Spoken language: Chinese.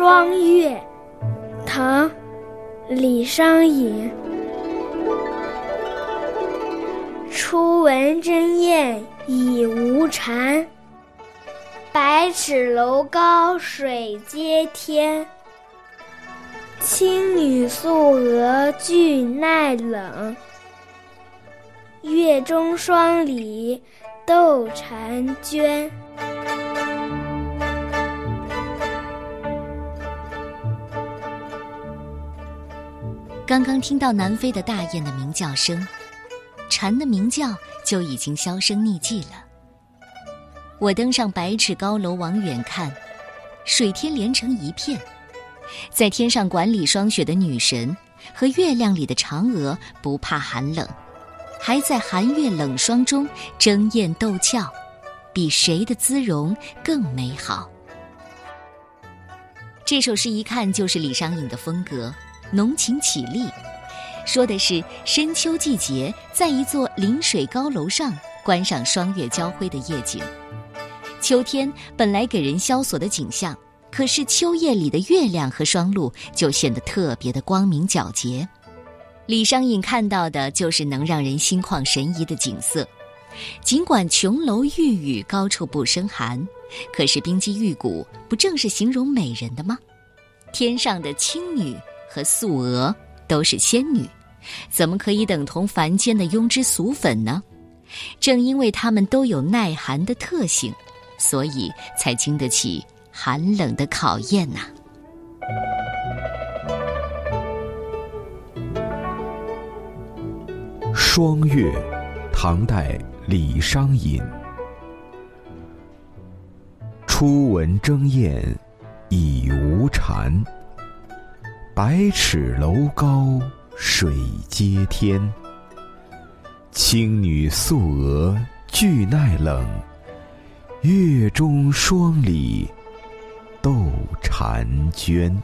霜月》，唐·李商隐。初闻争艳已无蝉，百尺楼高水接天。青女素娥俱耐冷，月中霜里斗婵娟。刚刚听到南飞的大雁的鸣叫声，蝉的鸣叫就已经销声匿迹了。我登上百尺高楼往远看，水天连成一片。在天上管理霜雪的女神和月亮里的嫦娥不怕寒冷，还在寒月冷霜中争艳斗俏，比谁的姿容更美好。这首诗一看就是李商隐的风格，浓情绮丽，说的是深秋季节在一座临水高楼上观赏双月交辉的夜景。秋天本来给人萧索的景象。可是秋夜里的月亮和霜露就显得特别的光明皎洁。李商隐看到的就是能让人心旷神怡的景色。尽管琼楼玉宇高处不胜寒，可是冰肌玉骨不正是形容美人的吗？天上的青女和素娥都是仙女，怎么可以等同凡间的庸脂俗粉呢？正因为他们都有耐寒的特性，所以才经得起。寒冷的考验呐！霜月，唐代李商隐。初闻争艳已无蝉，百尺楼高水接天。青女素娥俱耐冷，月中霜里。斗婵娟。